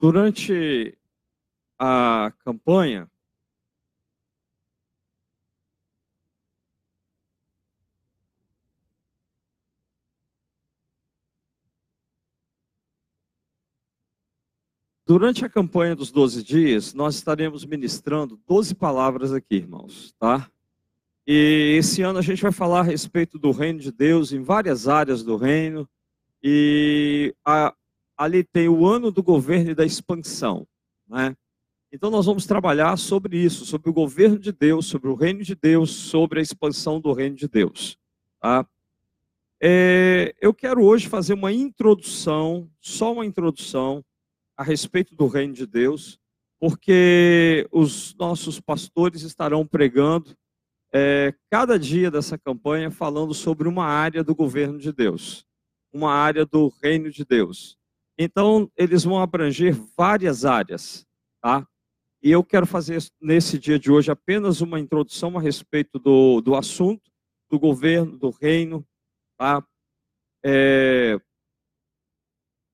Durante a campanha, Durante a campanha dos 12 dias, nós estaremos ministrando 12 palavras aqui, irmãos, tá? E esse ano a gente vai falar a respeito do reino de Deus em várias áreas do reino. E a, ali tem o ano do governo e da expansão, né? Então nós vamos trabalhar sobre isso, sobre o governo de Deus, sobre o reino de Deus, sobre a expansão do reino de Deus, tá? É, eu quero hoje fazer uma introdução, só uma introdução a respeito do reino de Deus, porque os nossos pastores estarão pregando é, cada dia dessa campanha falando sobre uma área do governo de Deus, uma área do reino de Deus. Então, eles vão abranger várias áreas, tá? E eu quero fazer nesse dia de hoje apenas uma introdução a respeito do, do assunto, do governo, do reino, tá? É,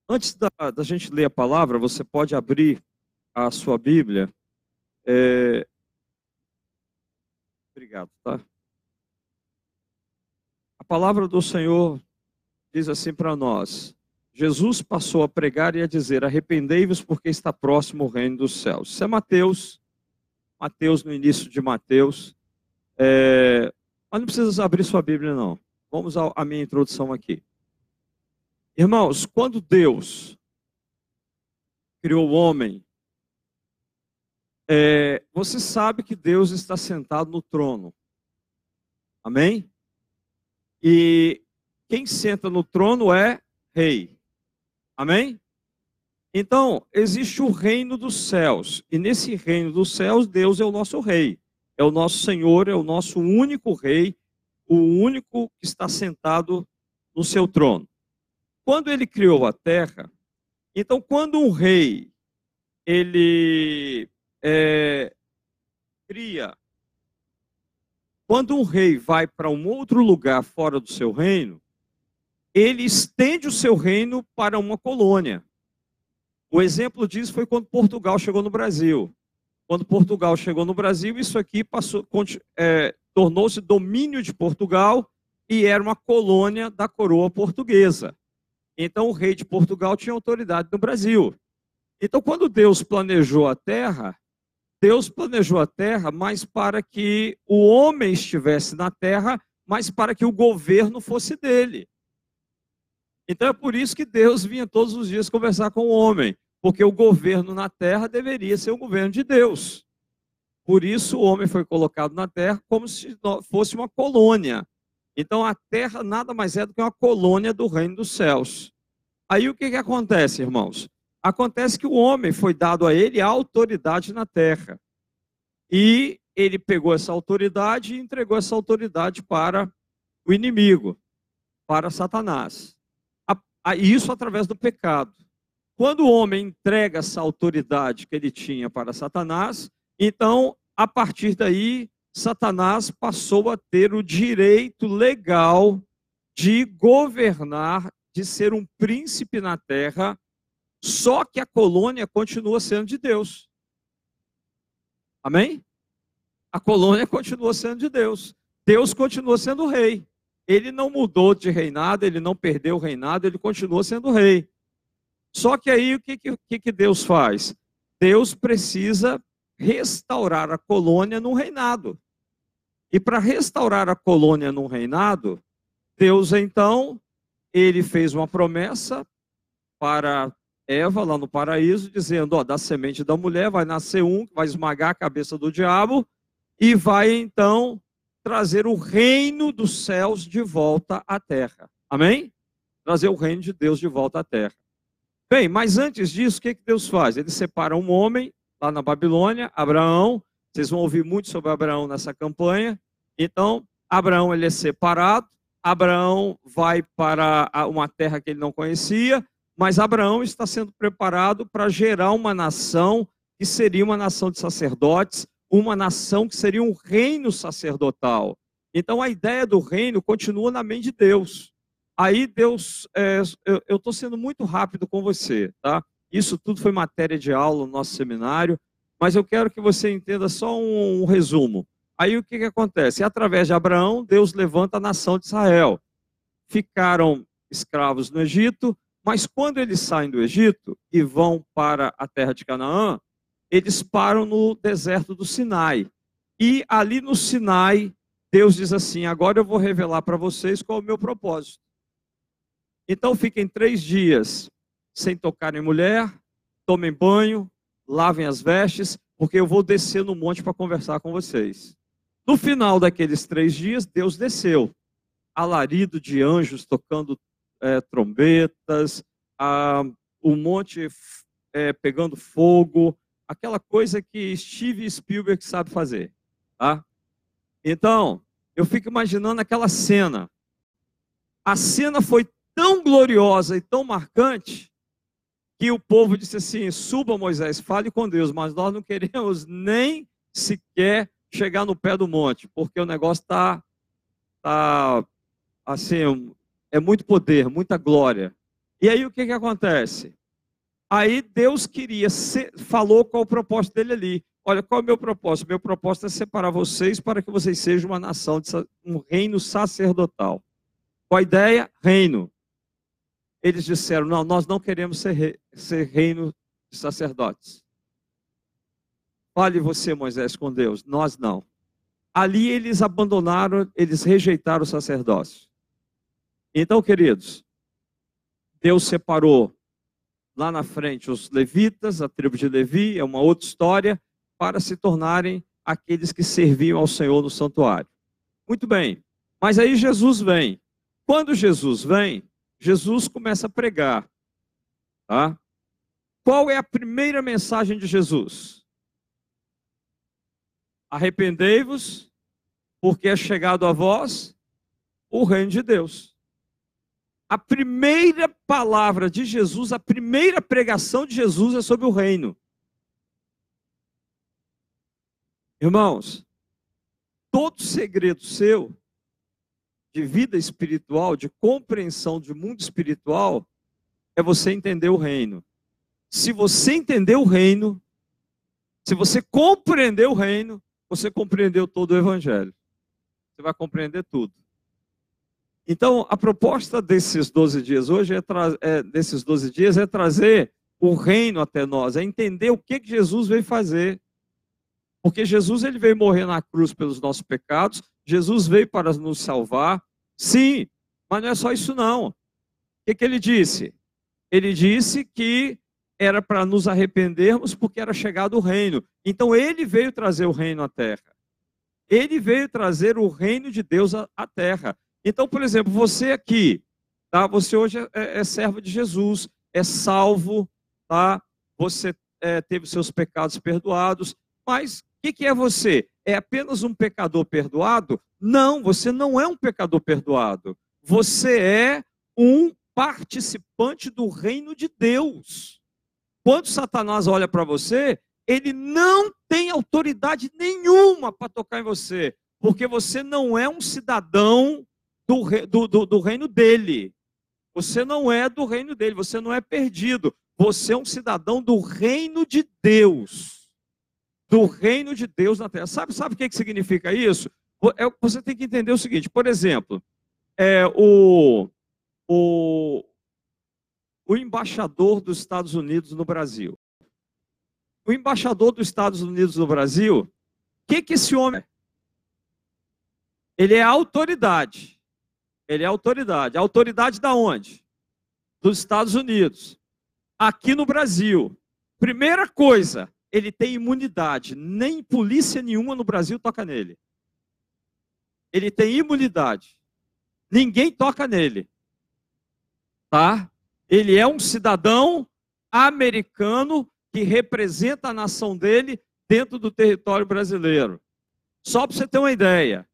Antes da, da, gente ler a palavra, você pode abrir a sua Bíblia. É... Obrigado, tá? A palavra do Senhor diz assim para nós: Jesus passou a pregar e a dizer: Arrependei-vos, porque está próximo o reino dos céus. Isso é Mateus, Mateus no início de Mateus. É... Mas não precisa abrir sua Bíblia, não. Vamos à minha introdução aqui. Irmãos, quando Deus criou o homem, é, você sabe que Deus está sentado no trono. Amém? E quem senta no trono é rei. Amém? Então, existe o reino dos céus. E nesse reino dos céus, Deus é o nosso rei. É o nosso Senhor, é o nosso único rei, o único que está sentado no seu trono. Quando ele criou a terra, então quando um rei ele é, cria, quando um rei vai para um outro lugar fora do seu reino, ele estende o seu reino para uma colônia. O exemplo disso foi quando Portugal chegou no Brasil. Quando Portugal chegou no Brasil, isso aqui passou, é, tornou-se domínio de Portugal e era uma colônia da coroa portuguesa. Então o rei de Portugal tinha autoridade no Brasil. Então quando Deus planejou a terra, Deus planejou a terra mais para que o homem estivesse na terra, mas para que o governo fosse dele. Então é por isso que Deus vinha todos os dias conversar com o homem, porque o governo na terra deveria ser o governo de Deus. Por isso o homem foi colocado na terra como se fosse uma colônia. Então a terra nada mais é do que uma colônia do reino dos céus. Aí o que, que acontece, irmãos? Acontece que o homem foi dado a ele a autoridade na terra. E ele pegou essa autoridade e entregou essa autoridade para o inimigo, para Satanás. Isso através do pecado. Quando o homem entrega essa autoridade que ele tinha para Satanás, então, a partir daí, Satanás passou a ter o direito legal de governar, de ser um príncipe na terra, só que a colônia continua sendo de Deus. Amém? A colônia continua sendo de Deus. Deus continua sendo rei. Ele não mudou de reinado, ele não perdeu o reinado, ele continua sendo rei. Só que aí o que, que, que Deus faz? Deus precisa restaurar a colônia no reinado. E para restaurar a colônia no reinado, Deus então, ele fez uma promessa para Eva lá no paraíso, dizendo: ó, da semente da mulher vai nascer um que vai esmagar a cabeça do diabo e vai então trazer o reino dos céus de volta à terra. Amém? Trazer o reino de Deus de volta à terra. Bem, mas antes disso, o que, que Deus faz? Ele separa um homem lá na Babilônia, Abraão. Vocês vão ouvir muito sobre Abraão nessa campanha. Então, Abraão ele é separado, Abraão vai para uma terra que ele não conhecia, mas Abraão está sendo preparado para gerar uma nação que seria uma nação de sacerdotes, uma nação que seria um reino sacerdotal. Então a ideia do reino continua na mente de Deus. Aí Deus, é, eu estou sendo muito rápido com você, tá? Isso tudo foi matéria de aula no nosso seminário, mas eu quero que você entenda só um, um resumo. Aí o que, que acontece? Através de Abraão, Deus levanta a nação de Israel. Ficaram escravos no Egito, mas quando eles saem do Egito e vão para a terra de Canaã, eles param no deserto do Sinai. E ali no Sinai, Deus diz assim: agora eu vou revelar para vocês qual é o meu propósito. Então fiquem três dias sem tocar em mulher, tomem banho, lavem as vestes, porque eu vou descer no monte para conversar com vocês. No final daqueles três dias, Deus desceu, alarido de anjos tocando é, trombetas, a, o monte é, pegando fogo, aquela coisa que Steve Spielberg sabe fazer, tá? Então, eu fico imaginando aquela cena. A cena foi tão gloriosa e tão marcante que o povo disse assim: suba Moisés, fale com Deus, mas nós não queremos nem sequer chegar no pé do monte, porque o negócio está tá, assim, é muito poder, muita glória. E aí o que, que acontece? Aí Deus queria, falou qual o propósito dele ali. Olha, qual é o meu propósito? Meu propósito é separar vocês para que vocês sejam uma nação, um reino sacerdotal. Qual a ideia? Reino eles disseram: Não, nós não queremos ser, rei, ser reino de sacerdotes. Fale você, Moisés, com Deus. Nós não. Ali eles abandonaram, eles rejeitaram o sacerdócio. Então, queridos, Deus separou lá na frente os levitas, a tribo de Levi, é uma outra história, para se tornarem aqueles que serviam ao Senhor no santuário. Muito bem, mas aí Jesus vem. Quando Jesus vem, Jesus começa a pregar. Tá? Qual é a primeira mensagem de Jesus? Arrependei-vos, porque é chegado a vós o reino de Deus. A primeira palavra de Jesus, a primeira pregação de Jesus é sobre o reino. Irmãos, todo segredo seu de vida espiritual, de compreensão de mundo espiritual, é você entender o reino. Se você entender o reino, se você compreender o reino, você compreendeu todo o evangelho. Você vai compreender tudo. Então, a proposta desses 12 dias hoje é, é desses 12 dias é trazer o reino até nós, é entender o que, que Jesus veio fazer. Porque Jesus ele veio morrer na cruz pelos nossos pecados, Jesus veio para nos salvar. Sim, mas não é só isso não. O que, que ele disse? Ele disse que era para nos arrependermos porque era chegado o reino. Então ele veio trazer o reino à terra. Ele veio trazer o reino de Deus à terra. Então, por exemplo, você aqui, tá? Você hoje é, é servo de Jesus, é salvo, tá? Você é, teve seus pecados perdoados, mas que, que é você? É apenas um pecador perdoado? Não, você não é um pecador perdoado. Você é um participante do reino de Deus. Quando Satanás olha para você, ele não tem autoridade nenhuma para tocar em você, porque você não é um cidadão do, do, do, do, reino dele. Você não é do reino dele, você não é perdido. Você é um cidadão do reino de Deus do reino de Deus na terra. Sabe, sabe o que, que significa isso? É, você tem que entender o seguinte, por exemplo, é, o, o, o embaixador dos Estados Unidos no Brasil. O embaixador dos Estados Unidos no Brasil, o que, que esse homem é? Ele é autoridade. Ele é autoridade. autoridade da onde? Dos Estados Unidos. Aqui no Brasil. Primeira coisa, ele tem imunidade. Nem polícia nenhuma no Brasil toca nele. Ele tem imunidade. Ninguém toca nele. Tá? Ele é um cidadão americano que representa a nação dele dentro do território brasileiro. Só para você ter uma ideia,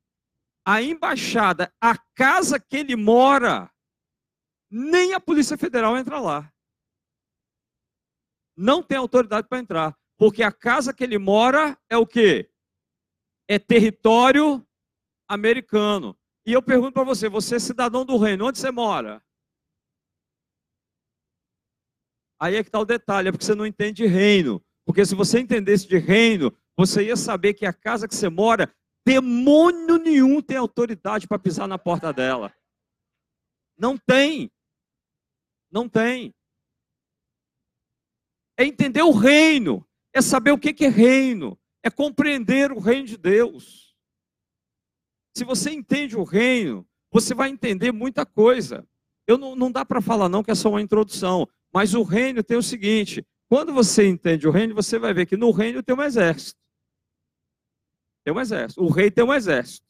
a embaixada, a casa que ele mora, nem a Polícia Federal entra lá. Não tem autoridade para entrar. Porque a casa que ele mora é o quê? É território americano. E eu pergunto para você, você é cidadão do reino, onde você mora? Aí é que está o detalhe, é porque você não entende de reino. Porque se você entendesse de reino, você ia saber que a casa que você mora, demônio nenhum tem autoridade para pisar na porta dela. Não tem. Não tem. É entender o reino, é saber o que é reino, é compreender o reino de Deus. Se você entende o reino, você vai entender muita coisa. Eu não, não dá para falar não que é só uma introdução, mas o reino tem o seguinte: quando você entende o reino, você vai ver que no reino tem um exército. Tem um exército. O rei tem um exército,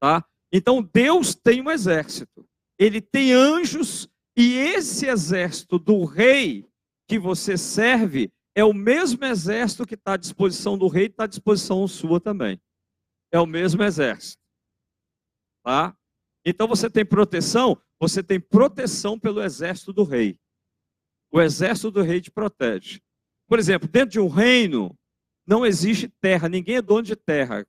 tá? Então Deus tem um exército. Ele tem anjos e esse exército do rei que você serve é o mesmo exército que está à disposição do rei, está à disposição sua também. É o mesmo exército. Tá? Então você tem proteção, você tem proteção pelo exército do rei. O exército do rei te protege. Por exemplo, dentro de um reino não existe terra, ninguém é dono de terra.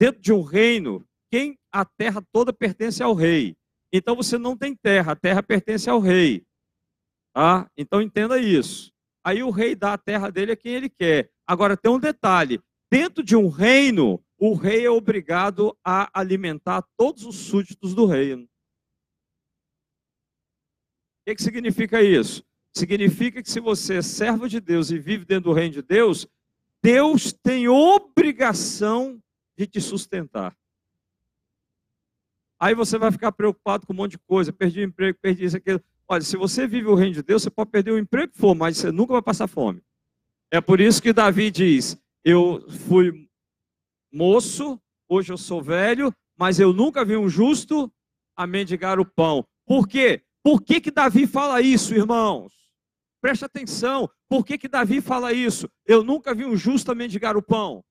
Dentro de um reino, quem a terra toda pertence ao rei. Então você não tem terra, a terra pertence ao rei. Tá? Então entenda isso. Aí o rei dá a terra dele a quem ele quer. Agora tem um detalhe: dentro de um reino, o rei é obrigado a alimentar todos os súditos do reino. O que, que significa isso? Significa que se você é servo de Deus e vive dentro do reino de Deus, Deus tem obrigação de te sustentar. Aí você vai ficar preocupado com um monte de coisa, perdi o emprego, perdi isso, aquilo. Olha, se você vive o reino de Deus, você pode perder o emprego que for, mas você nunca vai passar fome. É por isso que Davi diz: Eu fui moço, hoje eu sou velho, mas eu nunca vi um justo a mendigar o pão. Por quê? Por que, que Davi fala isso, irmãos? Preste atenção. Por que, que Davi fala isso? Eu nunca vi um justo mendigar o pão.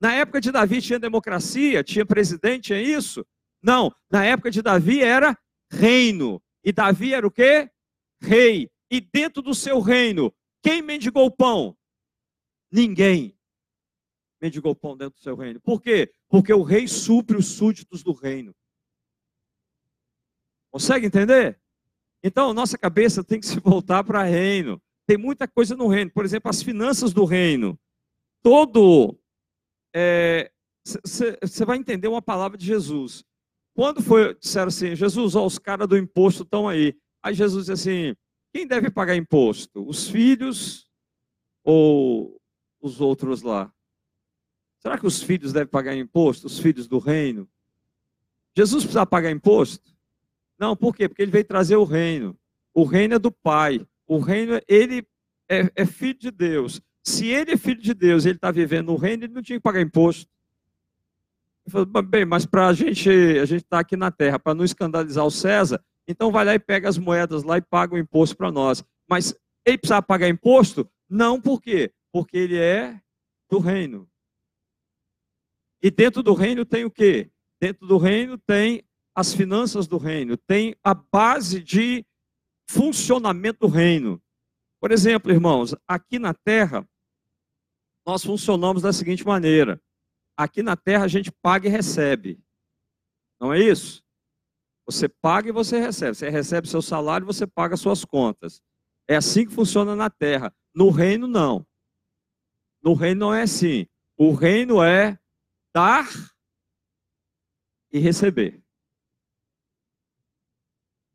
Na época de Davi tinha democracia, tinha presidente, é isso? Não, na época de Davi era reino. E Davi era o quê? Rei. E dentro do seu reino, quem mendigou o pão? Ninguém mendigou pão dentro do seu reino. Por quê? Porque o rei supre os súditos do reino. Consegue entender? Então, nossa cabeça tem que se voltar para reino. Tem muita coisa no reino. Por exemplo, as finanças do reino. Todo. Você é, vai entender uma palavra de Jesus. Quando foi, disseram assim, Jesus, ó, os caras do imposto estão aí. Aí Jesus disse assim: quem deve pagar imposto? Os filhos ou os outros lá? Será que os filhos devem pagar imposto? Os filhos do reino? Jesus precisa pagar imposto? Não, por quê? Porque ele veio trazer o reino. O reino é do Pai. O reino, ele é, é filho de Deus. Se ele é filho de Deus, ele está vivendo no reino, ele não tinha que pagar imposto. Falou, bem, mas para a gente, a gente está aqui na terra, para não escandalizar o César, então vai lá e pega as moedas lá e paga o imposto para nós. Mas ele precisa pagar imposto? Não, por quê? Porque ele é do reino. E dentro do reino tem o quê? Dentro do reino tem as finanças do reino, tem a base de funcionamento do reino. Por exemplo, irmãos, aqui na terra, nós funcionamos da seguinte maneira: aqui na terra a gente paga e recebe. Não é isso? Você paga e você recebe. Você recebe seu salário e você paga suas contas. É assim que funciona na terra. No reino, não. No reino não é assim. O reino é dar e receber.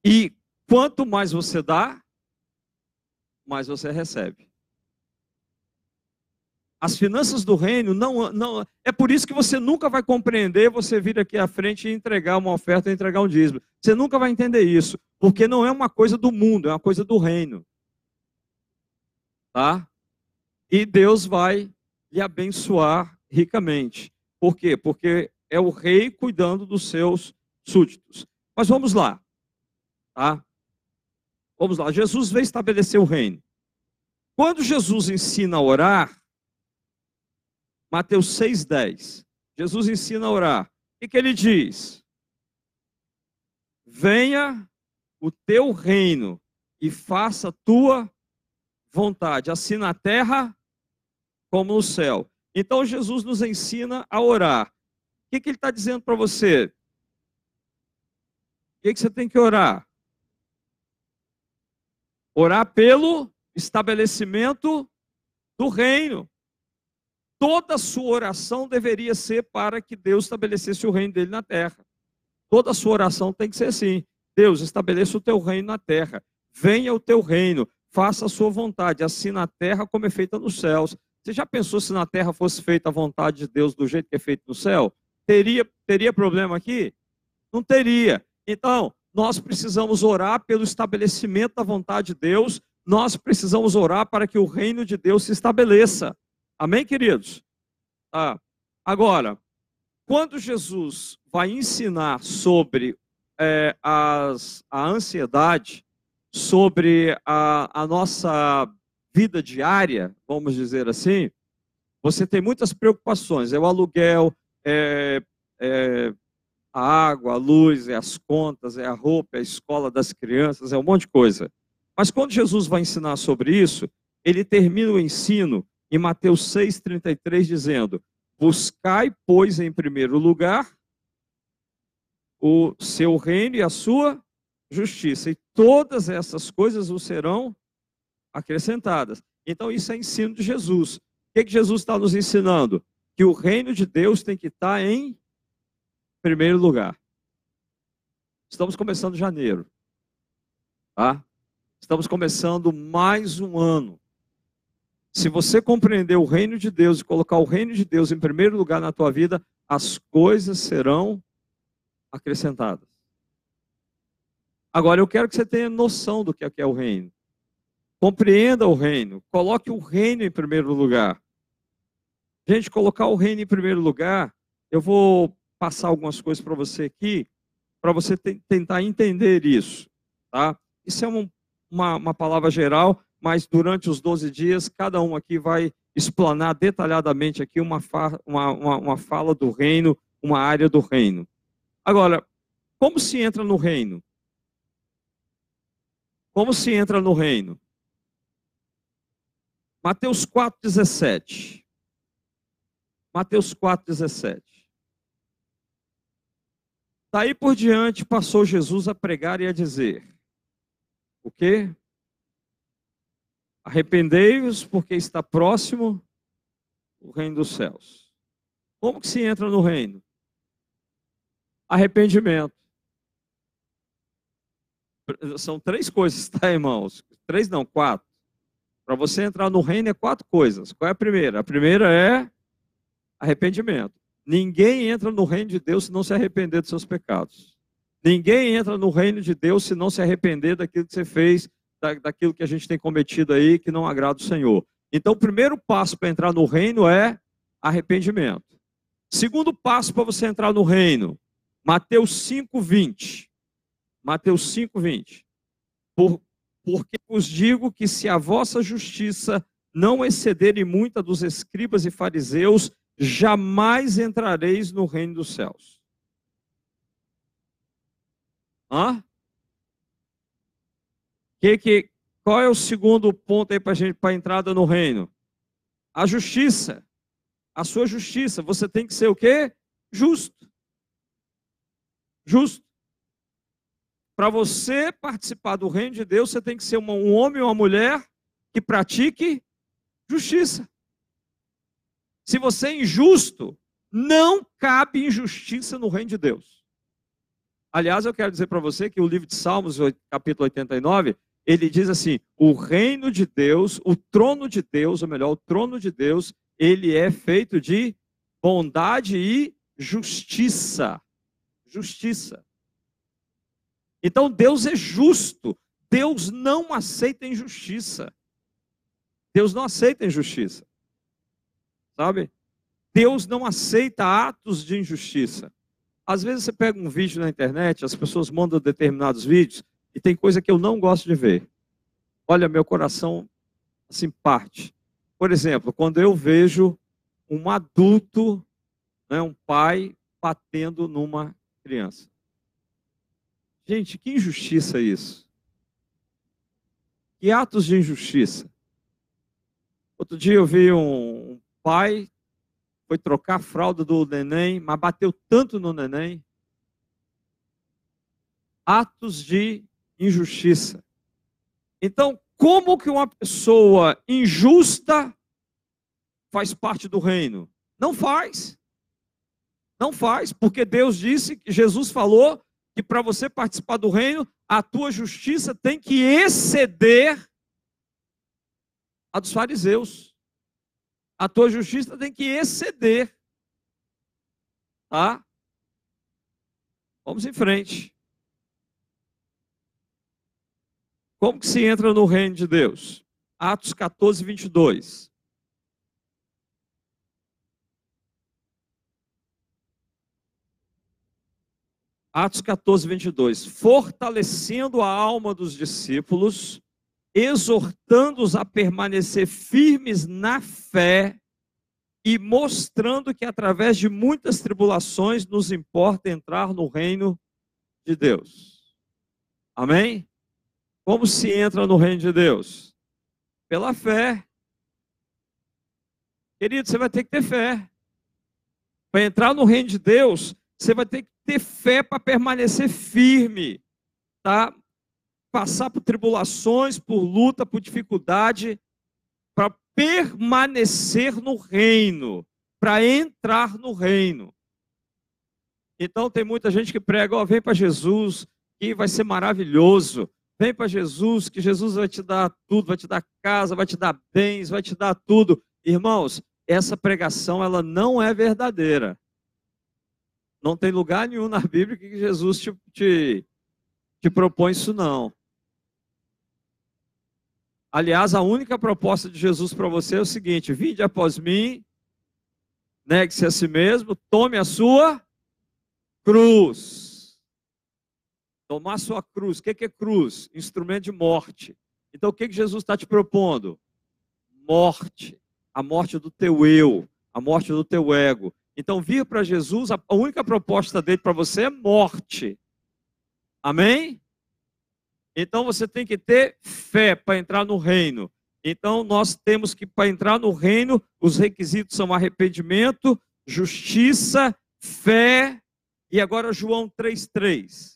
E quanto mais você dá, mais você recebe. As finanças do reino não, não. É por isso que você nunca vai compreender você vir aqui à frente e entregar uma oferta, entregar um dízimo. Você nunca vai entender isso, porque não é uma coisa do mundo, é uma coisa do reino. Tá? E Deus vai lhe abençoar ricamente. Por quê? Porque é o rei cuidando dos seus súditos. Mas vamos lá. Tá? Vamos lá. Jesus veio estabelecer o reino. Quando Jesus ensina a orar, Mateus 6,10. Jesus ensina a orar. O que, que ele diz? Venha o teu reino e faça tua vontade, assim na terra como no céu. Então Jesus nos ensina a orar. O que, que ele está dizendo para você? O que, que você tem que orar? Orar pelo estabelecimento do reino. Toda sua oração deveria ser para que Deus estabelecesse o reino dele na terra. Toda sua oração tem que ser assim: Deus, estabeleça o teu reino na terra. Venha o teu reino, faça a sua vontade, assim na terra como é feita nos céus. Você já pensou se na terra fosse feita a vontade de Deus do jeito que é feito no céu? Teria, teria problema aqui? Não teria. Então, nós precisamos orar pelo estabelecimento da vontade de Deus, nós precisamos orar para que o reino de Deus se estabeleça. Amém, queridos? Ah, agora, quando Jesus vai ensinar sobre é, as, a ansiedade, sobre a, a nossa vida diária, vamos dizer assim, você tem muitas preocupações. É o aluguel, é, é a água, a luz, é as contas, é a roupa, é a escola das crianças, é um monte de coisa. Mas quando Jesus vai ensinar sobre isso, ele termina o ensino em Mateus 6,33, dizendo: Buscai, pois, em primeiro lugar o seu reino e a sua justiça, e todas essas coisas o serão acrescentadas. Então, isso é ensino de Jesus. O que, que Jesus está nos ensinando? Que o reino de Deus tem que estar em primeiro lugar. Estamos começando janeiro. Tá? Estamos começando mais um ano. Se você compreender o reino de Deus e colocar o reino de Deus em primeiro lugar na tua vida, as coisas serão acrescentadas. Agora, eu quero que você tenha noção do que é, é o reino. Compreenda o reino. Coloque o reino em primeiro lugar. Gente, colocar o reino em primeiro lugar, eu vou passar algumas coisas para você aqui, para você tentar entender isso. Tá? Isso é um, uma, uma palavra geral, mas durante os 12 dias, cada um aqui vai explanar detalhadamente aqui uma, fa uma, uma, uma fala do reino, uma área do reino. Agora, como se entra no reino? Como se entra no reino? Mateus 4,17. Mateus 4,17. Daí por diante passou Jesus a pregar e a dizer: O quê? Arrependei-vos, porque está próximo o reino dos céus. Como que se entra no reino? Arrependimento. São três coisas, tá, irmãos? Três não, quatro. Para você entrar no reino é quatro coisas. Qual é a primeira? A primeira é arrependimento. Ninguém entra no reino de Deus se não se arrepender dos seus pecados. Ninguém entra no reino de Deus se não se arrepender daquilo que você fez, daquilo que a gente tem cometido aí que não agrada o Senhor. Então, o primeiro passo para entrar no reino é arrependimento. Segundo passo para você entrar no reino, Mateus 5:20. Mateus 5:20. Por, porque vos digo que se a vossa justiça não exceder em muita dos escribas e fariseus, jamais entrareis no reino dos céus. Hã? Que, que, qual é o segundo ponto aí para gente para entrada no reino? A justiça. A sua justiça. Você tem que ser o quê? Justo. Justo. Para você participar do reino de Deus, você tem que ser um homem ou uma mulher que pratique justiça. Se você é injusto, não cabe injustiça no reino de Deus. Aliás, eu quero dizer para você que o livro de Salmos, capítulo 89, ele diz assim: o reino de Deus, o trono de Deus, ou melhor, o trono de Deus, ele é feito de bondade e justiça. Justiça. Então Deus é justo. Deus não aceita injustiça. Deus não aceita injustiça. Sabe? Deus não aceita atos de injustiça. Às vezes você pega um vídeo na internet, as pessoas mandam determinados vídeos e tem coisa que eu não gosto de ver. Olha, meu coração assim parte. Por exemplo, quando eu vejo um adulto, né, um pai batendo numa criança. Gente, que injustiça isso. Que atos de injustiça. Outro dia eu vi um, pai foi trocar a fralda do neném, mas bateu tanto no neném. Atos de injustiça. Então, como que uma pessoa injusta faz parte do reino? Não faz. Não faz, porque Deus disse, Jesus falou que para você participar do reino, a tua justiça tem que exceder a dos fariseus. A tua justiça tem que exceder. Tá? Vamos em frente. Como que se entra no reino de Deus? Atos 14, 22. Atos 14, 22. Fortalecendo a alma dos discípulos, exortando-os a permanecer firmes na fé e mostrando que através de muitas tribulações nos importa entrar no reino de Deus. Amém? Como se entra no reino de Deus? Pela fé. Querido, você vai ter que ter fé. Para entrar no reino de Deus, você vai ter que ter fé para permanecer firme, tá? Passar por tribulações, por luta, por dificuldade, para permanecer no reino, para entrar no reino. Então tem muita gente que prega, ó, oh, vem para Jesus, que vai ser maravilhoso. Vem para Jesus, que Jesus vai te dar tudo, vai te dar casa, vai te dar bens, vai te dar tudo. Irmãos, essa pregação ela não é verdadeira. Não tem lugar nenhum na Bíblia que Jesus te, te, te propõe isso não. Aliás, a única proposta de Jesus para você é o seguinte: vinde após mim, negue-se a si mesmo, tome a sua cruz. Tomar sua cruz. O que é cruz? Instrumento de morte. Então o que Jesus está te propondo? Morte. A morte do teu eu, a morte do teu ego. Então vir para Jesus, a única proposta dele para você é morte. Amém? Então você tem que ter fé para entrar no reino. Então nós temos que, para entrar no reino, os requisitos são arrependimento, justiça, fé. E agora João 3,3.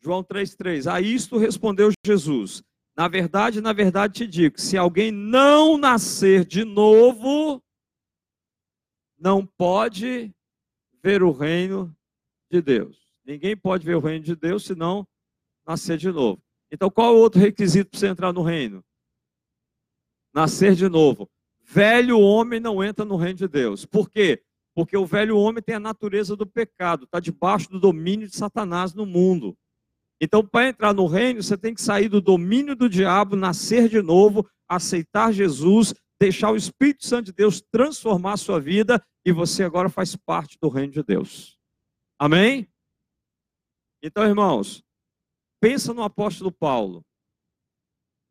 João 3,3. A isto respondeu Jesus: Na verdade, na verdade te digo: se alguém não nascer de novo, não pode ver o reino de Deus. Ninguém pode ver o reino de Deus se não nascer de novo. Então, qual é o outro requisito para você entrar no reino? Nascer de novo. Velho homem não entra no reino de Deus. Por quê? Porque o velho homem tem a natureza do pecado, está debaixo do domínio de Satanás no mundo. Então, para entrar no reino, você tem que sair do domínio do diabo, nascer de novo, aceitar Jesus, deixar o Espírito Santo de Deus transformar a sua vida e você agora faz parte do reino de Deus. Amém? Então, irmãos, pensa no apóstolo Paulo,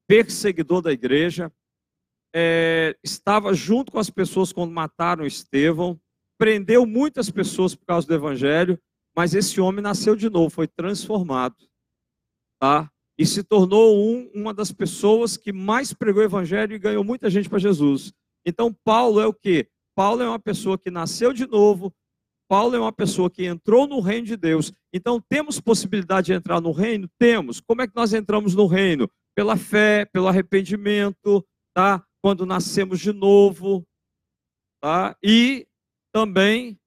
perseguidor da igreja, é, estava junto com as pessoas quando mataram Estevão, prendeu muitas pessoas por causa do evangelho, mas esse homem nasceu de novo, foi transformado tá? E se tornou um, uma das pessoas que mais pregou o evangelho e ganhou muita gente para Jesus. Então, Paulo é o quê? Paulo é uma pessoa que nasceu de novo, Paulo é uma pessoa que entrou no reino de Deus. Então, temos possibilidade de entrar no reino? Temos. Como é que nós entramos no reino? Pela fé, pelo arrependimento, tá? Quando nascemos de novo, tá? E também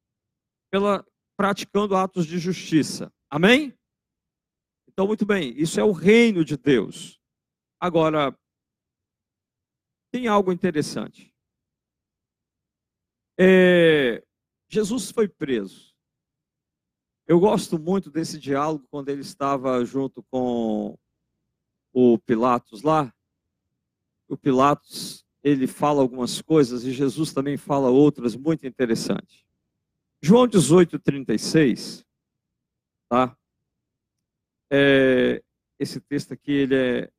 pela praticando atos de justiça. Amém? Então, muito bem, isso é o reino de Deus. Agora, tem algo interessante. É, Jesus foi preso. Eu gosto muito desse diálogo quando ele estava junto com o Pilatos lá. O Pilatos, ele fala algumas coisas e Jesus também fala outras muito interessantes. João 18, 36, tá? É, esse texto aqui ele é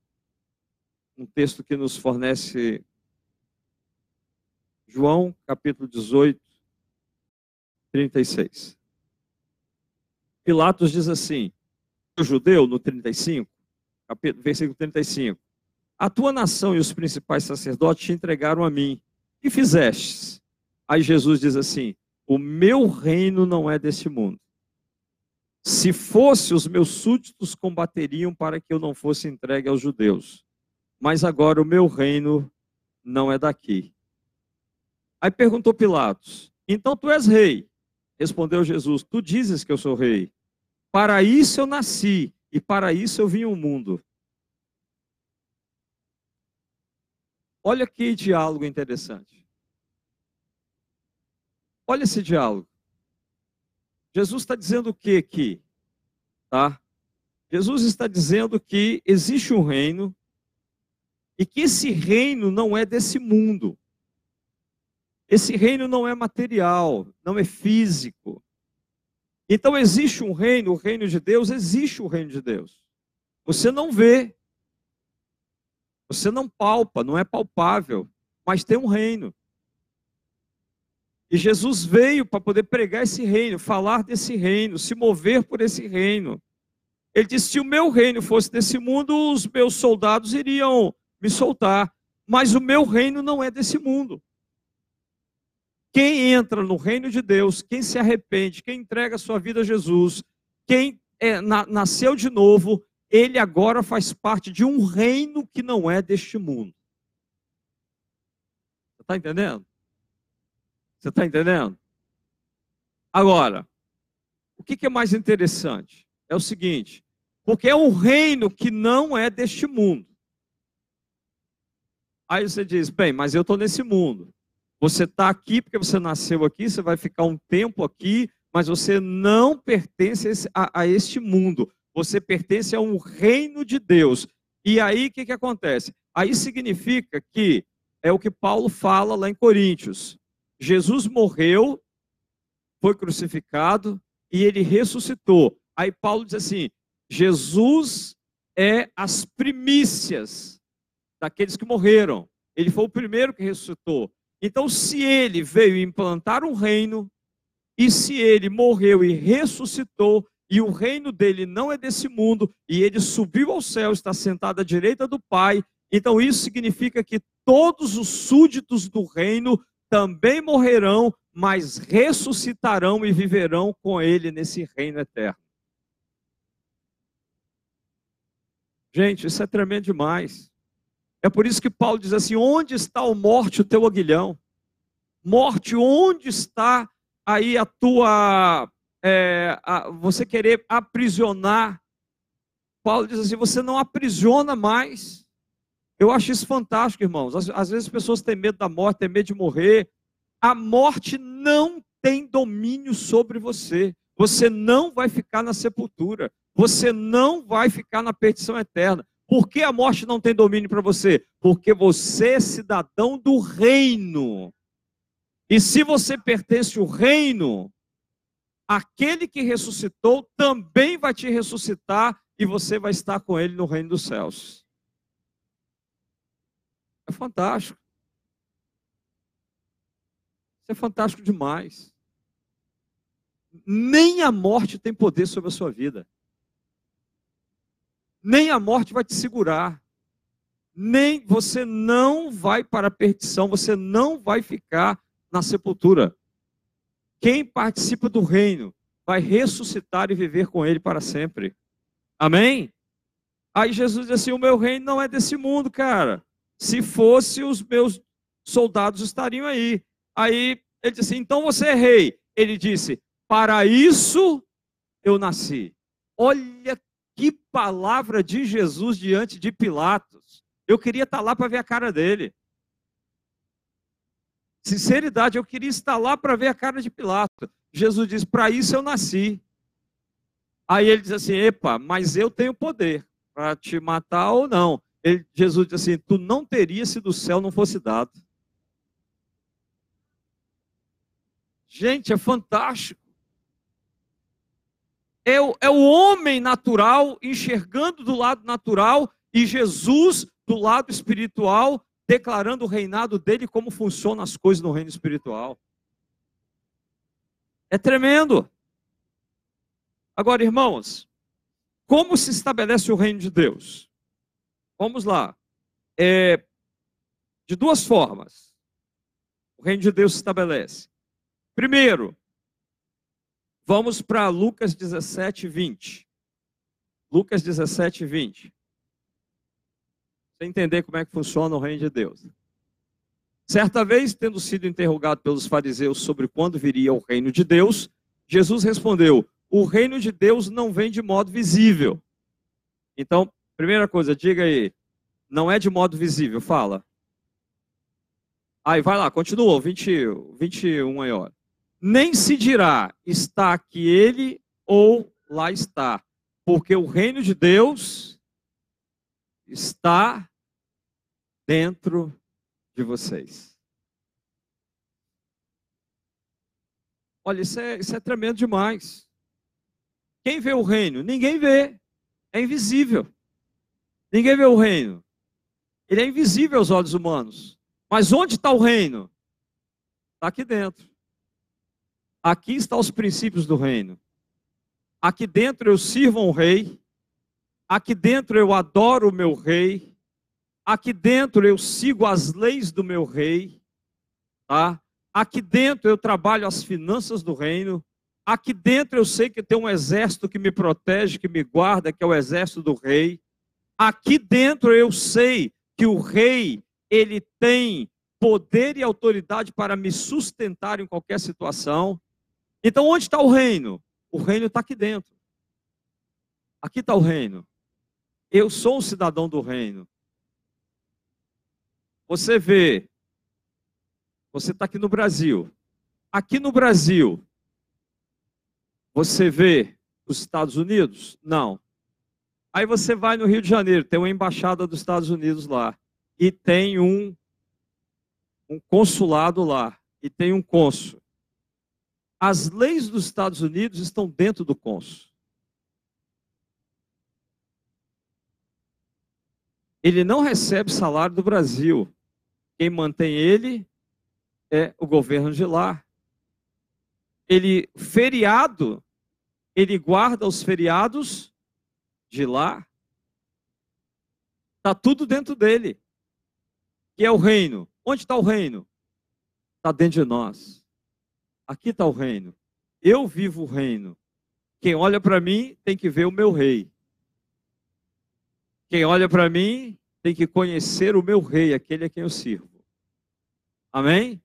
um texto que nos fornece João, capítulo 18, 36. Pilatos diz assim: o judeu, no 35, capítulo, versículo 35. A tua nação e os principais sacerdotes te entregaram a mim. que fizestes? Aí Jesus diz assim: O meu reino não é deste mundo. Se fosse, os meus súditos combateriam para que eu não fosse entregue aos judeus. Mas agora o meu reino não é daqui. Aí perguntou Pilatos: Então tu és rei? Respondeu Jesus: Tu dizes que eu sou rei. Para isso eu nasci e para isso eu vim ao mundo. Olha que diálogo interessante. Olha esse diálogo. Jesus está dizendo o que aqui? Tá? Jesus está dizendo que existe um reino e que esse reino não é desse mundo. Esse reino não é material, não é físico. Então existe um reino, o reino de Deus, existe o reino de Deus. Você não vê, você não palpa, não é palpável, mas tem um reino. E Jesus veio para poder pregar esse reino, falar desse reino, se mover por esse reino. Ele disse: se o meu reino fosse desse mundo, os meus soldados iriam me soltar. Mas o meu reino não é desse mundo. Quem entra no reino de Deus, quem se arrepende, quem entrega sua vida a Jesus, quem é, na, nasceu de novo, ele agora faz parte de um reino que não é deste mundo. Você está entendendo? Você está entendendo? Agora, o que, que é mais interessante? É o seguinte: porque é um reino que não é deste mundo. Aí você diz, bem, mas eu estou nesse mundo. Você está aqui porque você nasceu aqui, você vai ficar um tempo aqui, mas você não pertence a, a este mundo. Você pertence a um reino de Deus. E aí o que, que acontece? Aí significa que é o que Paulo fala lá em Coríntios. Jesus morreu, foi crucificado e ele ressuscitou. Aí Paulo diz assim: Jesus é as primícias daqueles que morreram. Ele foi o primeiro que ressuscitou. Então, se ele veio implantar um reino, e se ele morreu e ressuscitou, e o reino dele não é desse mundo, e ele subiu ao céu, está sentado à direita do Pai, então isso significa que todos os súditos do reino também morrerão, mas ressuscitarão e viverão com ele nesse reino eterno. Gente, isso é tremendo demais. É por isso que Paulo diz assim: onde está o morte, o teu aguilhão? Morte, onde está aí a tua. É, a, você querer aprisionar? Paulo diz assim: você não aprisiona mais. Eu acho isso fantástico, irmãos. Às, às vezes as pessoas têm medo da morte, têm medo de morrer. A morte não tem domínio sobre você. Você não vai ficar na sepultura. Você não vai ficar na perdição eterna. Por que a morte não tem domínio para você? Porque você é cidadão do reino. E se você pertence ao reino, aquele que ressuscitou também vai te ressuscitar e você vai estar com ele no reino dos céus. É fantástico. Isso é fantástico demais. Nem a morte tem poder sobre a sua vida. Nem a morte vai te segurar. Nem você não vai para a perdição, você não vai ficar na sepultura. Quem participa do reino vai ressuscitar e viver com ele para sempre. Amém? Aí Jesus diz assim: O meu reino não é desse mundo, cara. Se fosse, os meus soldados estariam aí. Aí ele disse: Então você é rei. Ele disse: Para isso eu nasci. Olha que palavra de Jesus diante de Pilatos. Eu queria estar lá para ver a cara dele. Sinceridade, eu queria estar lá para ver a cara de Pilatos. Jesus diz: Para isso eu nasci. Aí ele diz assim: Epa, mas eu tenho poder para te matar ou não. Ele, Jesus disse assim: Tu não terias se do céu não fosse dado. Gente, é fantástico. É o, é o homem natural enxergando do lado natural e Jesus do lado espiritual, declarando o reinado dele, como funcionam as coisas no reino espiritual. É tremendo. Agora, irmãos, como se estabelece o reino de Deus? Vamos lá. É, de duas formas. O reino de Deus se estabelece. Primeiro, Vamos para Lucas 17, 20. Lucas 17, 20. Você entender como é que funciona o reino de Deus. Certa vez, tendo sido interrogado pelos fariseus sobre quando viria o reino de Deus, Jesus respondeu: O reino de Deus não vem de modo visível. Então, primeira coisa, diga aí, não é de modo visível, fala. Aí, vai lá, continua, 20, 21 aí, ó. Nem se dirá, está aqui ele ou lá está, porque o reino de Deus está dentro de vocês. Olha, isso é, isso é tremendo demais. Quem vê o reino? Ninguém vê. É invisível. Ninguém vê o reino. Ele é invisível aos olhos humanos. Mas onde está o reino? Está aqui dentro. Aqui estão os princípios do reino. Aqui dentro eu sirvo um rei. Aqui dentro eu adoro o meu rei. Aqui dentro eu sigo as leis do meu rei. Tá? Aqui dentro eu trabalho as finanças do reino. Aqui dentro eu sei que tem um exército que me protege, que me guarda, que é o exército do rei. Aqui dentro eu sei que o rei, ele tem poder e autoridade para me sustentar em qualquer situação. Então, onde está o reino? O reino está aqui dentro. Aqui está o reino. Eu sou um cidadão do reino. Você vê, você está aqui no Brasil. Aqui no Brasil, você vê os Estados Unidos? Não. Aí você vai no Rio de Janeiro, tem uma embaixada dos Estados Unidos lá. E tem um, um consulado lá. E tem um cônsul. As leis dos Estados Unidos estão dentro do cônsul. Ele não recebe salário do Brasil. Quem mantém ele é o governo de lá. Ele, feriado, ele guarda os feriados de lá. Está tudo dentro dele. Que é o reino. Onde está o reino? Está dentro de nós. Aqui está o reino. Eu vivo o reino. Quem olha para mim tem que ver o meu rei. Quem olha para mim tem que conhecer o meu rei, aquele a quem eu sirvo. Amém?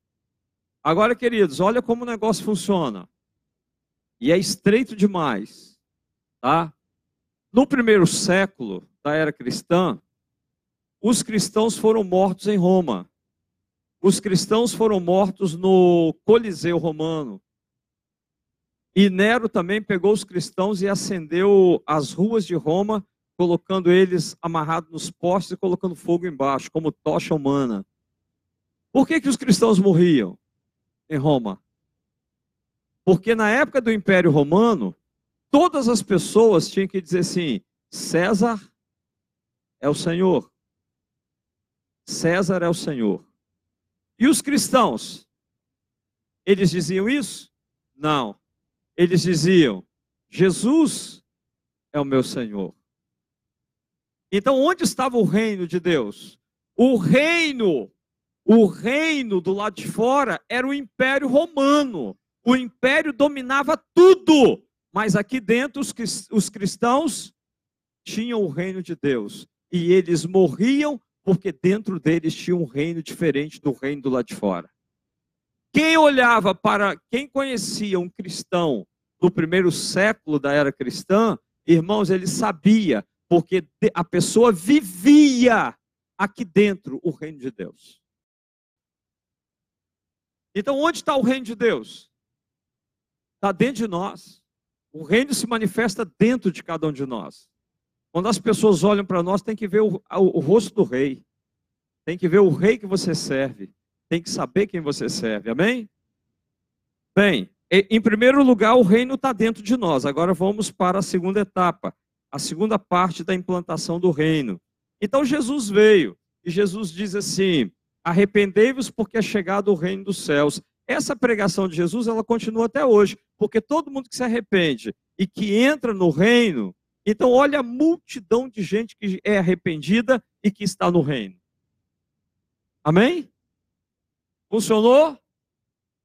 Agora, queridos, olha como o negócio funciona. E é estreito demais, tá? No primeiro século da era cristã, os cristãos foram mortos em Roma. Os cristãos foram mortos no Coliseu Romano. E Nero também pegou os cristãos e acendeu as ruas de Roma, colocando eles amarrados nos postes e colocando fogo embaixo, como tocha humana. Por que, que os cristãos morriam em Roma? Porque na época do Império Romano, todas as pessoas tinham que dizer assim: César é o Senhor. César é o Senhor. E os cristãos? Eles diziam isso? Não. Eles diziam: Jesus é o meu Senhor. Então, onde estava o reino de Deus? O reino, o reino do lado de fora era o Império Romano. O império dominava tudo, mas aqui dentro os, os cristãos tinham o reino de Deus. E eles morriam porque dentro deles tinha um reino diferente do reino do lado de fora. Quem olhava para, quem conhecia um cristão do primeiro século da era cristã, irmãos, ele sabia, porque a pessoa vivia aqui dentro o reino de Deus. Então, onde está o reino de Deus? Está dentro de nós. O reino se manifesta dentro de cada um de nós. Quando as pessoas olham para nós, tem que ver o, o, o, rosto do rei. Tem que ver o rei que você serve. Tem que saber quem você serve. Amém? Bem, em primeiro lugar, o reino está dentro de nós. Agora vamos para a segunda etapa, a segunda parte da implantação do reino. Então Jesus veio e Jesus diz assim: arrependei-vos porque é chegado o reino dos céus. Essa pregação de Jesus, ela continua até hoje, porque todo mundo que se arrepende e que entra no reino, então, olha a multidão de gente que é arrependida e que está no reino. Amém? Funcionou?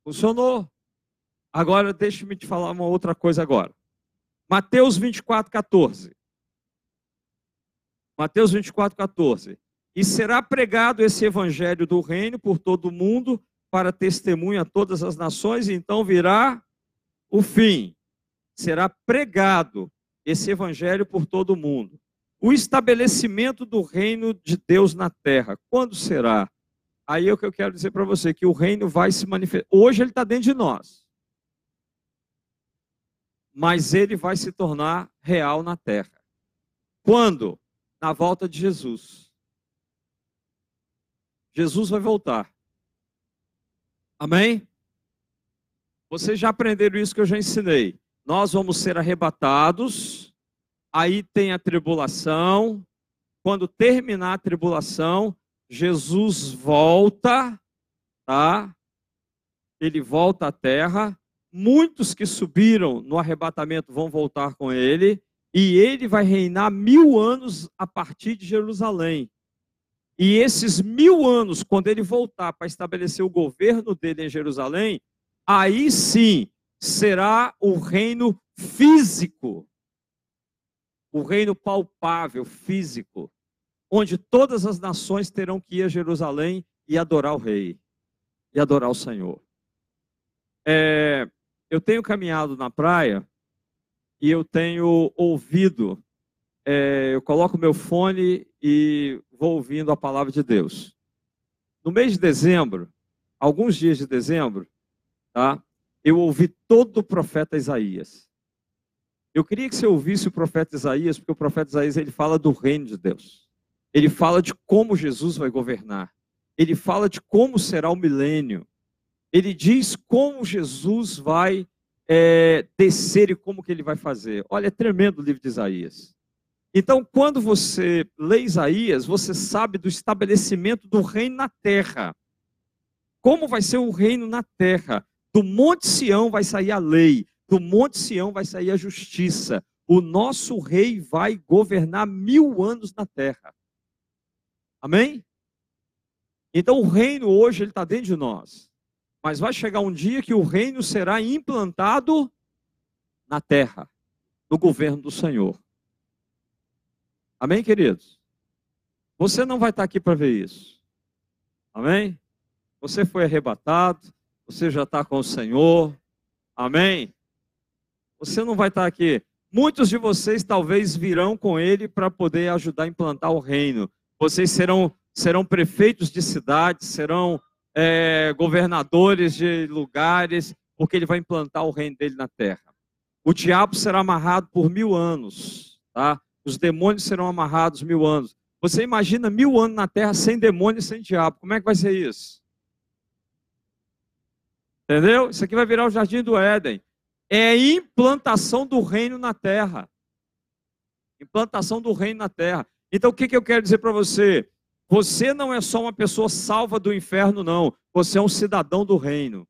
Funcionou. Agora, deixe-me te falar uma outra coisa agora. Mateus 24, 14. Mateus 24, 14. E será pregado esse evangelho do reino por todo o mundo para testemunha a todas as nações, e então virá o fim. Será pregado esse evangelho por todo o mundo. O estabelecimento do reino de Deus na terra, quando será? Aí é o que eu quero dizer para você, que o reino vai se manifestar. Hoje ele está dentro de nós. Mas ele vai se tornar real na terra. Quando? Na volta de Jesus. Jesus vai voltar. Amém? Vocês já aprenderam isso que eu já ensinei. Nós vamos ser arrebatados, aí tem a tribulação. Quando terminar a tribulação, Jesus volta, tá? Ele volta à terra. Muitos que subiram no arrebatamento vão voltar com ele. E ele vai reinar mil anos a partir de Jerusalém. E esses mil anos, quando ele voltar para estabelecer o governo dele em Jerusalém, aí sim será o reino físico, o reino palpável, físico onde todas as nações terão que ir a Jerusalém e adorar o rei, e adorar o Senhor. É, eu tenho caminhado na praia e eu tenho ouvido, é, eu coloco meu fone e vou ouvindo a palavra de Deus. No mês de dezembro, alguns dias de dezembro, tá? Eu ouvi todo o profeta Isaías. Eu queria que você ouvisse o profeta Isaías, porque o profeta Isaías ele fala do reino de Deus. Ele fala de como Jesus vai governar. Ele fala de como será o milênio. Ele diz como Jesus vai é, descer e como que ele vai fazer. Olha, é tremendo o livro de Isaías. Então, quando você lê Isaías, você sabe do estabelecimento do reino na terra. Como vai ser o reino na terra? Do Monte Sião vai sair a lei, do Monte Sião vai sair a justiça. O nosso rei vai governar mil anos na terra. Amém? Então o reino hoje ele está dentro de nós. Mas vai chegar um dia que o reino será implantado na terra, no governo do Senhor. Amém, queridos? Você não vai estar aqui para ver isso. Amém? Você foi arrebatado, você já está com o Senhor. Amém? Você não vai estar aqui. Muitos de vocês talvez virão com ele para poder ajudar a implantar o reino vocês serão, serão prefeitos de cidades, serão é, governadores de lugares, porque ele vai implantar o reino dele na terra. O diabo será amarrado por mil anos, tá? Os demônios serão amarrados mil anos. Você imagina mil anos na terra sem demônio e sem diabo. Como é que vai ser isso? Entendeu? Isso aqui vai virar o jardim do Éden. É implantação do reino na terra. Implantação do reino na terra. Então, o que, que eu quero dizer para você? Você não é só uma pessoa salva do inferno, não. Você é um cidadão do reino.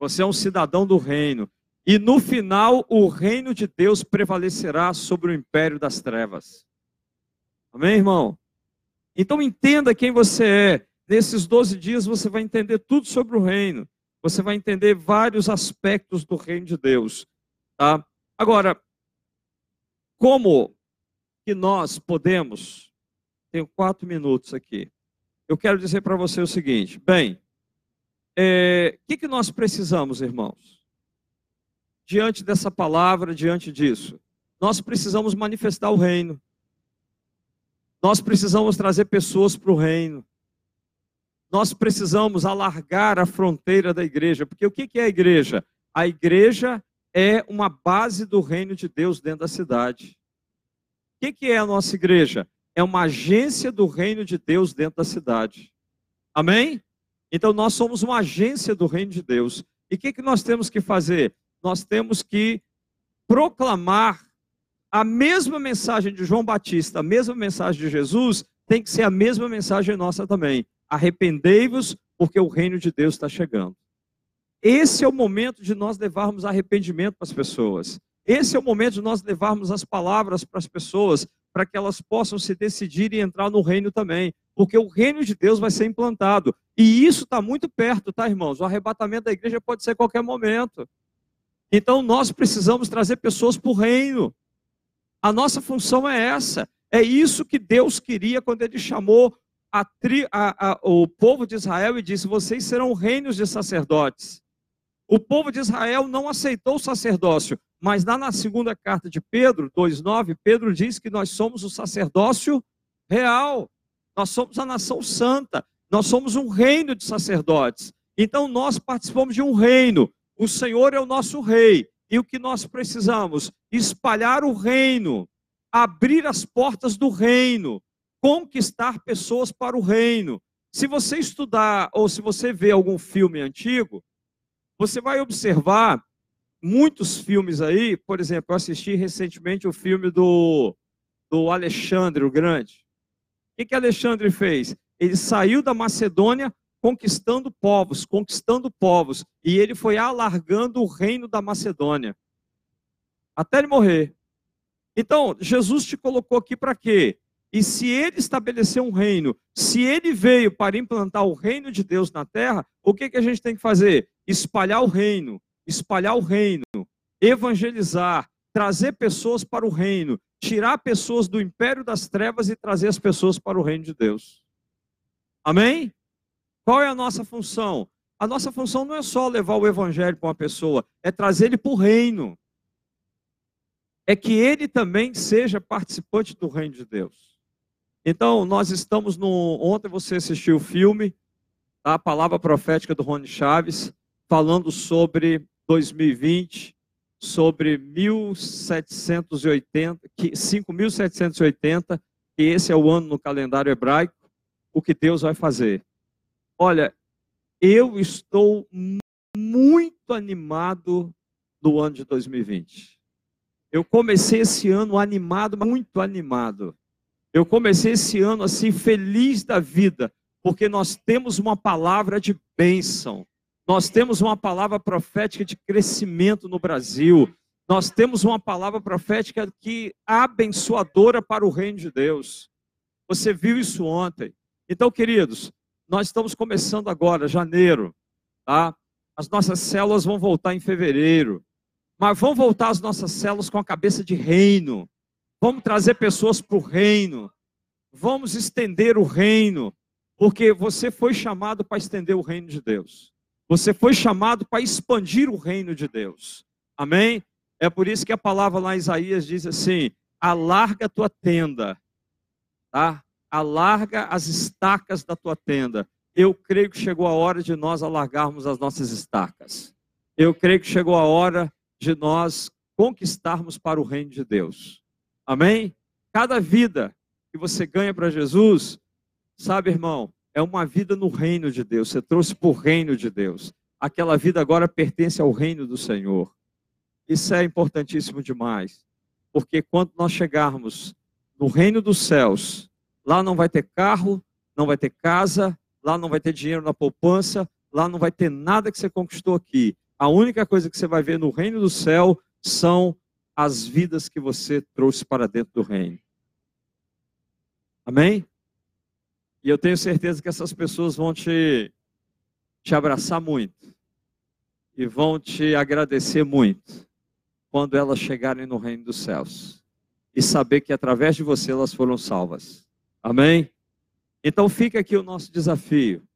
Você é um cidadão do reino. E no final, o reino de Deus prevalecerá sobre o império das trevas. Amém, irmão? Então, entenda quem você é. Nesses 12 dias, você vai entender tudo sobre o reino. Você vai entender vários aspectos do reino de Deus. Tá? Agora, como que nós podemos. Tenho quatro minutos aqui. Eu quero dizer para você o seguinte: bem, o é, que, que nós precisamos, irmãos? Diante dessa palavra, diante disso, nós precisamos manifestar o reino. Nós precisamos trazer pessoas para o reino. Nós precisamos alargar a fronteira da igreja. Porque o que é a igreja? A igreja é uma base do reino de Deus dentro da cidade que, que é a nossa igreja? É uma agência do reino de Deus dentro da cidade. Amém? Então nós somos uma agência do reino de Deus. E o que, que nós temos que fazer? Nós temos que proclamar a mesma mensagem de João Batista, a mesma mensagem de Jesus, tem que ser a mesma mensagem nossa também. Arrependei-vos, porque o reino de Deus está chegando. Esse é o momento de nós levarmos arrependimento para as pessoas. Esse é o momento de nós levarmos as palavras para as pessoas, para que elas possam se decidir e entrar no reino também, porque o reino de Deus vai ser implantado. E isso está muito perto, tá, irmãos? O arrebatamento da igreja pode ser a qualquer momento. Então nós precisamos trazer pessoas para o reino. A nossa função é essa. É isso que Deus queria quando Ele chamou a tri, a, a, o povo de Israel e disse: Vocês serão reinos de sacerdotes. O povo de Israel não aceitou o sacerdócio, mas lá na segunda carta de Pedro, 2,9, Pedro diz que nós somos o sacerdócio real, nós somos a nação santa, nós somos um reino de sacerdotes. Então nós participamos de um reino, o Senhor é o nosso rei, e o que nós precisamos? Espalhar o reino, abrir as portas do reino, conquistar pessoas para o reino. Se você estudar ou se você ver algum filme antigo, você vai observar muitos filmes aí, por exemplo, eu assisti recentemente o filme do, do Alexandre o Grande. O que, que Alexandre fez? Ele saiu da Macedônia conquistando povos, conquistando povos, e ele foi alargando o reino da Macedônia até ele morrer. Então, Jesus te colocou aqui para quê? E se ele estabeleceu um reino, se ele veio para implantar o reino de Deus na terra, o que, que a gente tem que fazer? Espalhar o reino, espalhar o reino, evangelizar, trazer pessoas para o reino, tirar pessoas do império das trevas e trazer as pessoas para o reino de Deus. Amém? Qual é a nossa função? A nossa função não é só levar o evangelho para uma pessoa, é trazer ele para o reino. É que ele também seja participante do reino de Deus. Então, nós estamos no. Ontem você assistiu o filme, a palavra profética do Rony Chaves, falando sobre 2020, sobre 1780, 5.780, que esse é o ano no calendário hebraico, o que Deus vai fazer. Olha, eu estou muito animado no ano de 2020. Eu comecei esse ano animado, muito animado. Eu comecei esse ano assim, feliz da vida, porque nós temos uma palavra de bênção. Nós temos uma palavra profética de crescimento no Brasil. Nós temos uma palavra profética que abençoadora para o reino de Deus. Você viu isso ontem. Então, queridos, nós estamos começando agora, janeiro, tá? As nossas células vão voltar em fevereiro. Mas vão voltar as nossas células com a cabeça de reino. Vamos trazer pessoas para o reino. Vamos estender o reino. Porque você foi chamado para estender o reino de Deus. Você foi chamado para expandir o reino de Deus. Amém? É por isso que a palavra lá em Isaías diz assim: alarga a tua tenda, tá? Alarga as estacas da tua tenda. Eu creio que chegou a hora de nós alargarmos as nossas estacas. Eu creio que chegou a hora de nós conquistarmos para o reino de Deus. Amém? Cada vida que você ganha para Jesus, sabe, irmão, é uma vida no reino de Deus. Você trouxe para o reino de Deus. Aquela vida agora pertence ao reino do Senhor. Isso é importantíssimo demais. Porque quando nós chegarmos no reino dos céus, lá não vai ter carro, não vai ter casa, lá não vai ter dinheiro na poupança, lá não vai ter nada que você conquistou aqui. A única coisa que você vai ver no reino do céu são as vidas que você trouxe para dentro do reino. Amém? E eu tenho certeza que essas pessoas vão te, te abraçar muito. E vão te agradecer muito. Quando elas chegarem no reino dos céus. E saber que através de você elas foram salvas. Amém? Então fica aqui o nosso desafio.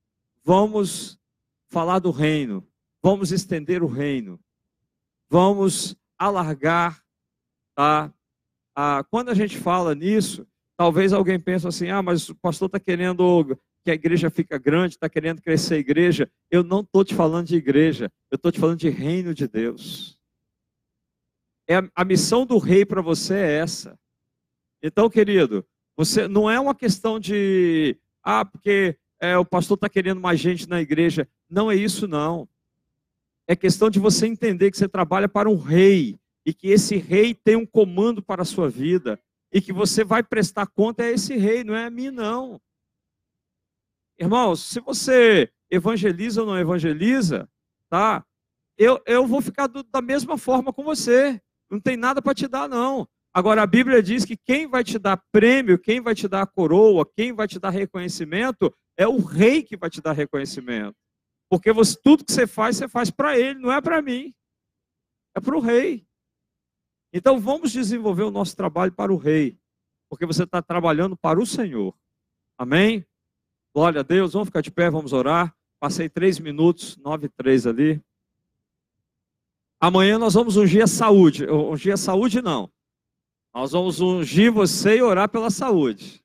Vamos falar do reino. Vamos estender o reino. Vamos alargar. Tá? Ah, quando a gente fala nisso, Talvez alguém pense assim: ah, mas o pastor está querendo que a igreja fica grande, está querendo crescer a igreja. Eu não estou te falando de igreja, eu estou te falando de reino de Deus. É a, a missão do rei para você é essa. Então, querido, você não é uma questão de ah, porque é, o pastor está querendo mais gente na igreja. Não é isso, não. É questão de você entender que você trabalha para um rei e que esse rei tem um comando para a sua vida e que você vai prestar conta a esse rei, não é a mim, não. Irmãos, se você evangeliza ou não evangeliza, tá? Eu, eu vou ficar do, da mesma forma com você. Não tem nada para te dar, não. Agora, a Bíblia diz que quem vai te dar prêmio, quem vai te dar coroa, quem vai te dar reconhecimento, é o rei que vai te dar reconhecimento. Porque você, tudo que você faz, você faz para ele, não é para mim. É para o rei. Então vamos desenvolver o nosso trabalho para o rei. Porque você está trabalhando para o Senhor. Amém? Glória a Deus. Vamos ficar de pé, vamos orar. Passei três minutos, nove e três ali. Amanhã nós vamos ungir a saúde. Ungir a saúde não. Nós vamos ungir você e orar pela saúde.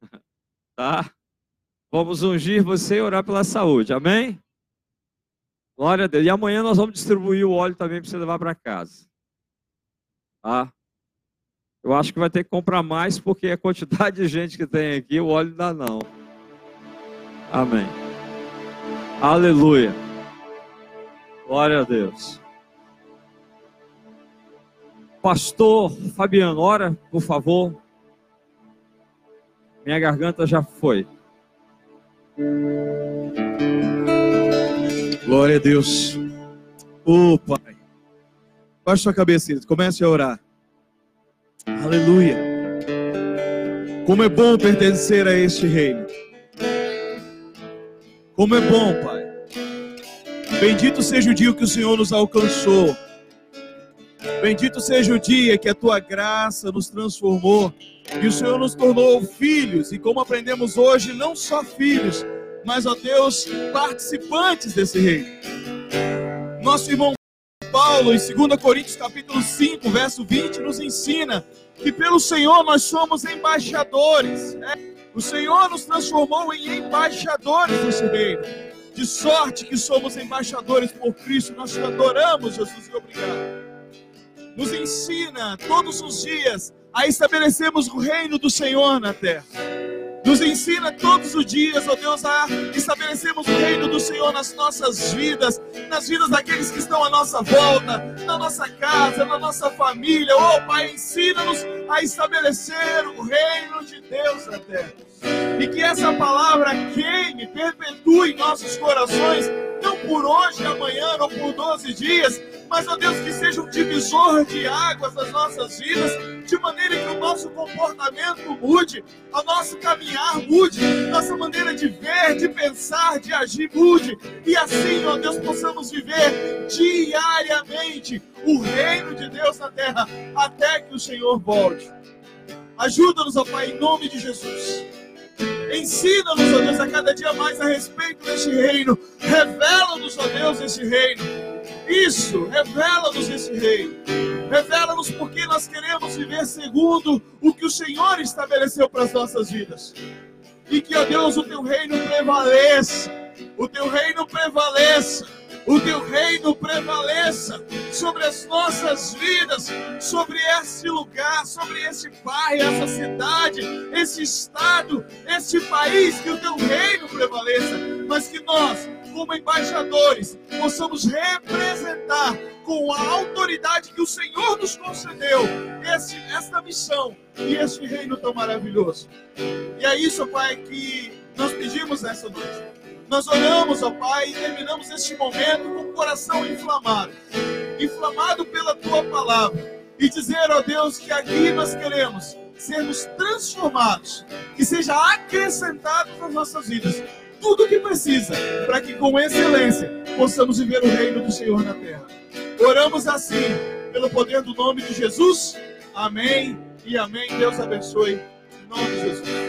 Tá? Vamos ungir você e orar pela saúde. Amém? Glória a Deus. E amanhã nós vamos distribuir o óleo também para você levar para casa. Tá? Eu acho que vai ter que comprar mais, porque a quantidade de gente que tem aqui, o óleo dá não. Amém. Aleluia. Glória a Deus. Pastor Fabiano, ora, por favor. Minha garganta já foi. Glória a Deus. Ô Pai. Baixe sua cabeça, comece a orar. Aleluia. Como é bom pertencer a este reino. Como é bom, Pai. Bendito seja o dia que o Senhor nos alcançou. Bendito seja o dia que a tua graça nos transformou e o Senhor nos tornou filhos. E como aprendemos hoje, não só filhos, mas, ó Deus, participantes desse reino. Nosso irmão Paulo, em 2 Coríntios capítulo 5, verso 20, nos ensina que pelo Senhor nós somos embaixadores. Né? O Senhor nos transformou em embaixadores desse reino. De sorte que somos embaixadores por Cristo. Nós te adoramos, Jesus, e obrigado. Nos ensina todos os dias a estabelecermos o reino do Senhor na terra. Nos ensina todos os dias, ó Deus, a estabelecermos o reino do Senhor nas nossas vidas, nas vidas daqueles que estão à nossa volta, na nossa casa, na nossa família. Oh, Pai, ensina-nos a estabelecer o reino de Deus na terra. E que essa palavra queime, perpetue em nossos corações, não por hoje, amanhã ou por 12 dias, mas, ó Deus, que seja um divisor de águas nas nossas vidas, de maneira que o nosso comportamento mude, o nosso caminhar mude, nossa maneira de ver, de pensar, de agir mude, e assim, ó Deus, possamos viver diariamente o reino de Deus na terra, até que o Senhor volte. Ajuda-nos, ó Pai, em nome de Jesus. Ensina-nos, ó Deus, a cada dia mais a respeito deste reino. Revela-nos, ó Deus, esse reino. Isso, revela-nos esse reino. Revela-nos porque nós queremos viver segundo o que o Senhor estabeleceu para as nossas vidas. E que, ó Deus, o teu reino prevaleça. O teu reino prevaleça o teu reino prevaleça sobre as nossas vidas, sobre esse lugar, sobre esse bairro, essa cidade, esse estado, este país, que o teu reino prevaleça, mas que nós, como embaixadores, possamos representar com a autoridade que o Senhor nos concedeu esse, esta missão e este reino tão maravilhoso. E é isso, Pai, que nós pedimos nessa noite. Nós oramos, ó Pai, e terminamos este momento com o coração inflamado inflamado pela tua palavra. E dizer, ó Deus, que aqui nós queremos sermos transformados, que seja acrescentado nas nossas vidas tudo o que precisa para que com excelência possamos viver o reino do Senhor na terra. Oramos assim, pelo poder do nome de Jesus. Amém e amém. Deus abençoe. Em nome de Jesus.